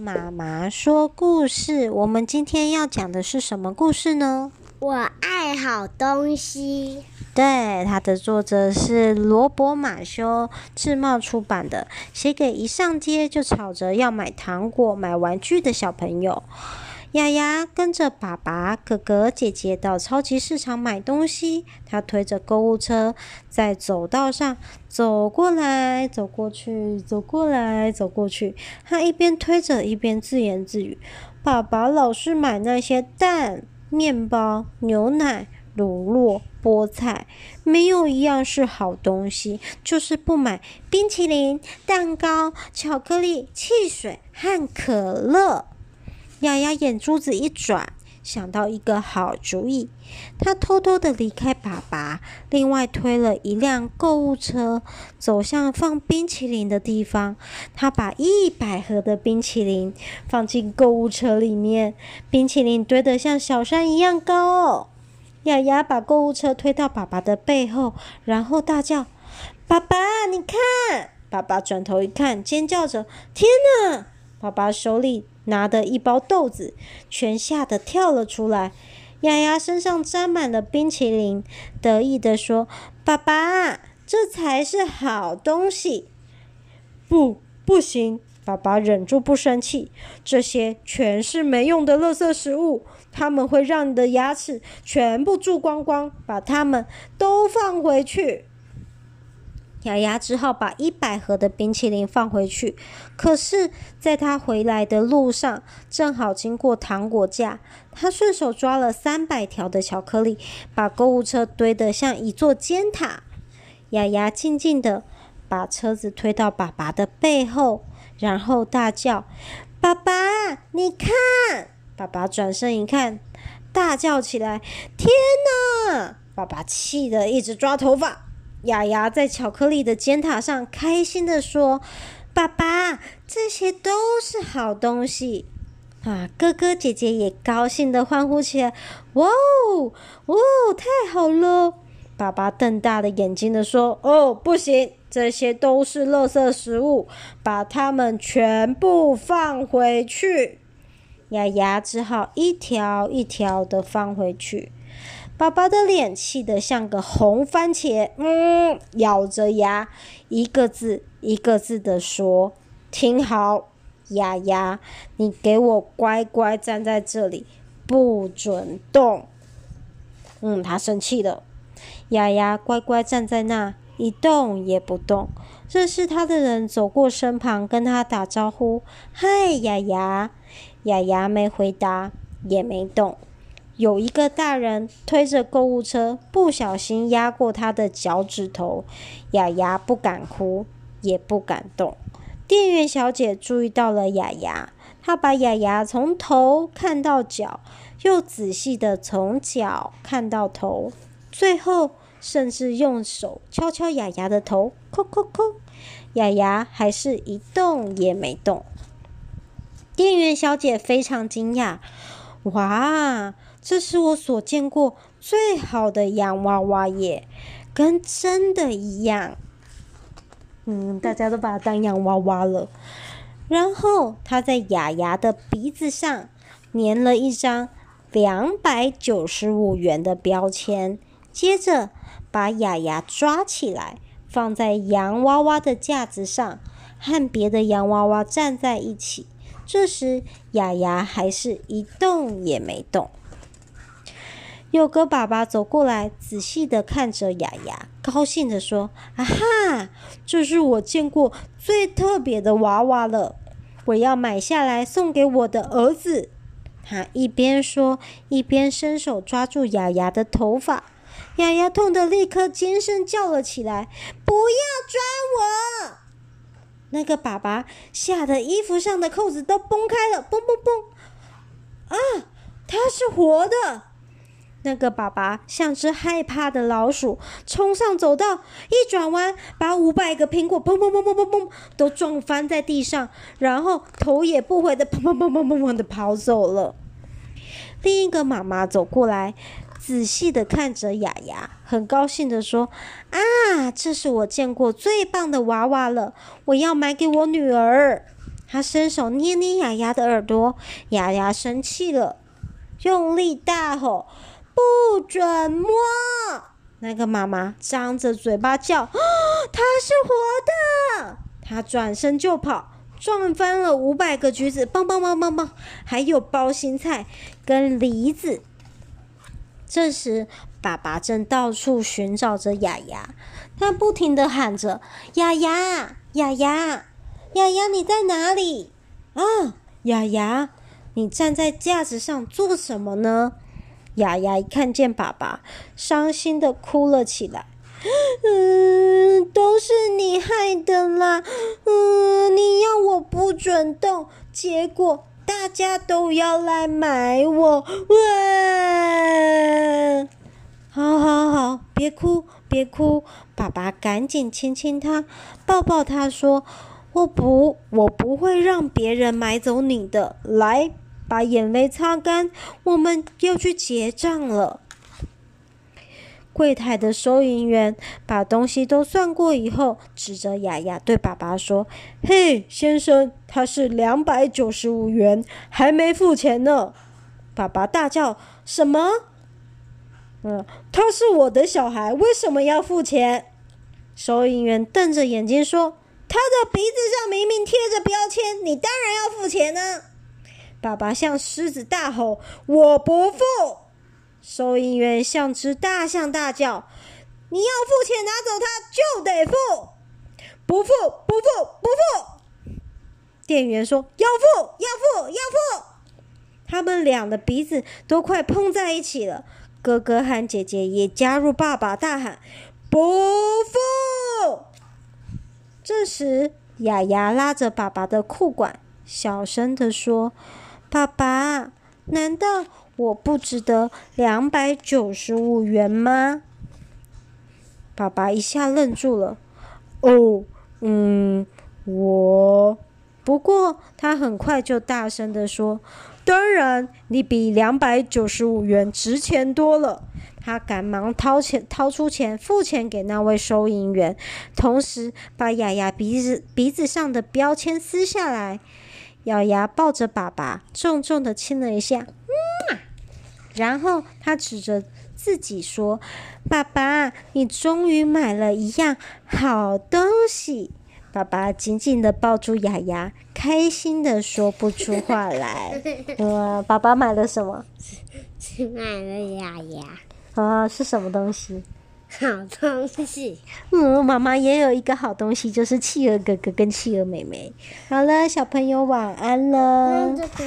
妈妈说故事，我们今天要讲的是什么故事呢？我爱好东西。对，它的作者是罗伯·马修，智茂出版的，写给一上街就吵着要买糖果、买玩具的小朋友。亚亚跟着爸爸、哥哥、姐姐到超级市场买东西。他推着购物车在走道上走过来走过去，走过来走过去。他一边推着，一边自言自语：“爸爸老是买那些蛋、面包、牛奶、乳酪、菠菜，没有一样是好东西，就是不买冰淇淋、蛋糕、巧克力、汽水和可乐。”亚亚眼珠子一转，想到一个好主意。她偷偷地离开爸爸，另外推了一辆购物车，走向放冰淇淋的地方。她把一百盒的冰淇淋放进购物车里面，冰淇淋堆得像小山一样高哦。亚亚把购物车推到爸爸的背后，然后大叫：“爸爸，你看！”爸爸转头一看，尖叫着：“天哪！”爸爸手里拿的一包豆子，全吓得跳了出来。丫丫身上沾满了冰淇淋，得意地说：“爸爸，这才是好东西。”不，不行！爸爸忍住不生气。这些全是没用的垃圾食物，它们会让你的牙齿全部蛀光光。把它们都放回去。雅雅只好把一百盒的冰淇淋放回去。可是，在他回来的路上，正好经过糖果架，他顺手抓了三百条的巧克力，把购物车堆得像一座尖塔。雅雅静静地把车子推到爸爸的背后，然后大叫：“爸爸，你看！”爸爸转身一看，大叫起来：“天哪！”爸爸气得一直抓头发。雅雅在巧克力的尖塔上开心地说：“爸爸，这些都是好东西啊！”哥哥姐姐也高兴地欢呼起来：“哇哦，哇哦，太好了！”爸爸瞪大了眼睛地说：“哦，不行，这些都是垃圾食物，把它们全部放回去。”雅雅只好一条一条地放回去。爸爸的脸气得像个红番茄，嗯，咬着牙，一个字一个字地说：“听好，丫丫，你给我乖乖站在这里，不准动。”嗯，他生气了。丫丫乖乖站在那，一动也不动。认识他的人走过身旁，跟他打招呼：“嗨，丫丫。”丫丫没回答，也没动。有一个大人推着购物车，不小心压过他的脚趾头。雅雅不敢哭，也不敢动。店员小姐注意到了雅雅，她把雅雅从头看到脚，又仔细地从脚看到头，最后甚至用手敲敲雅雅的头，叩叩叩。亚亚还是一动也没动。店员小姐非常惊讶，哇！这是我所见过最好的洋娃娃耶，跟真的一样。嗯，大家都把它当洋娃娃了。然后他在雅雅的鼻子上粘了一张两百九十五元的标签，接着把雅雅抓起来，放在洋娃娃的架子上，和别的洋娃娃站在一起。这时，雅雅还是一动也没动。有个爸爸走过来，仔细的看着雅雅，高兴的说：“啊哈，这是我见过最特别的娃娃了，我要买下来送给我的儿子。”他一边说，一边伸手抓住雅雅的头发。雅雅痛得立刻尖声叫了起来：“不要抓我！”那个爸爸吓得衣服上的扣子都崩开了，嘣嘣嘣！啊，他是活的！那个爸爸像只害怕的老鼠，冲上走道，一转弯，把五百个苹果砰砰砰砰砰砰都撞翻在地上，然后头也不回的砰砰砰砰砰砰的跑走了。另一个妈妈走过来，仔细的看着雅雅，很高兴的说：“啊，这是我见过最棒的娃娃了，我要买给我女儿。”他伸手捏捏雅雅的耳朵，雅雅生气了，用力大吼：“不准摸！”那个妈妈张着嘴巴叫：“哦，它是活的！”他转身就跑，撞翻了五百个橘子，棒棒棒棒棒，还有包心菜跟梨子。这时，爸爸正到处寻找着雅雅，他不停地喊着：“雅雅，雅雅，雅雅，你在哪里？啊，雅雅，你站在架子上做什么呢？”丫丫一看见爸爸，伤心地哭了起来。嗯，都是你害的啦！嗯，你要我不准动，结果大家都要来买我。哇！好好好，别哭，别哭。爸爸赶紧亲亲他，抱抱他，说：“我不，我不会让别人买走你的。来，把眼泪擦干，我们要去结账了。”柜台的收银员把东西都算过以后，指着亚亚对爸爸说：“嘿，先生，他是两百九十五元，还没付钱呢。”爸爸大叫：“什么？嗯，他是我的小孩，为什么要付钱？”收银员瞪着眼睛说：“他的鼻子上明明贴着标签，你当然要付钱呢。”爸爸像狮子大吼：“我不付！”收银员像只大象大叫：“你要付钱拿走它就得付，不付不付不付！”店员说：“要付要付要付！”他们俩的鼻子都快碰在一起了。哥哥和姐姐也加入爸爸大喊：“不付！”这时，雅雅拉着爸爸的裤管，小声地说：“爸爸，难道……”我不值得两百九十五元吗？爸爸一下愣住了。哦，嗯，我……不过他很快就大声地说：“当然，你比两百九十五元值钱多了。”他赶忙掏钱，掏出钱付钱给那位收银员，同时把雅雅鼻子鼻子上的标签撕下来。亚亚抱着爸爸，重重的亲了一下。嗯然后他指着自己说：“爸爸，你终于买了一样好东西。”爸爸紧紧的抱住雅雅，开心的说不出话来。哇，爸爸买了什么？是买了雅雅。啊，是什么东西？好东西。嗯，妈妈也有一个好东西，就是企鹅哥哥跟企鹅妹妹。好了，小朋友晚安了。